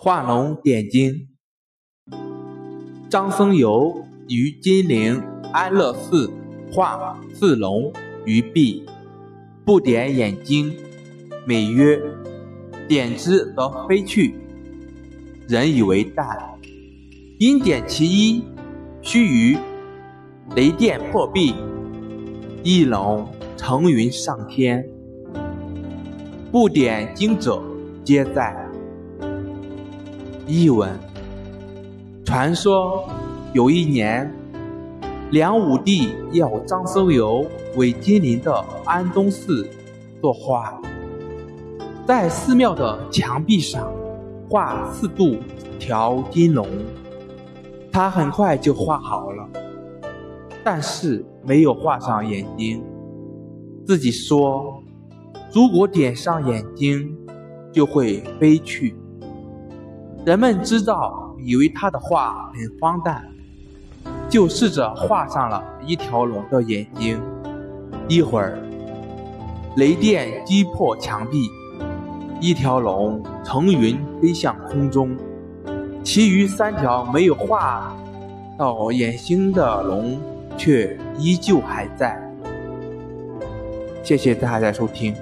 画龙点睛。张僧繇于金陵安乐寺画四龙于壁，不点眼睛，美曰：“点之则飞去。”人以为淡，因点其一，须臾，雷电破壁，一龙乘云上天。不点睛者，皆在。译文：传说有一年，梁武帝要张僧繇为金陵的安东寺作画，在寺庙的墙壁上画四渡条金龙。他很快就画好了，但是没有画上眼睛。自己说，如果点上眼睛，就会飞去。人们知道，以为他的画很荒诞，就试着画上了一条龙的眼睛。一会儿，雷电击破墙壁，一条龙腾云飞向空中，其余三条没有画到眼睛的龙却依旧还在。谢谢大家收听。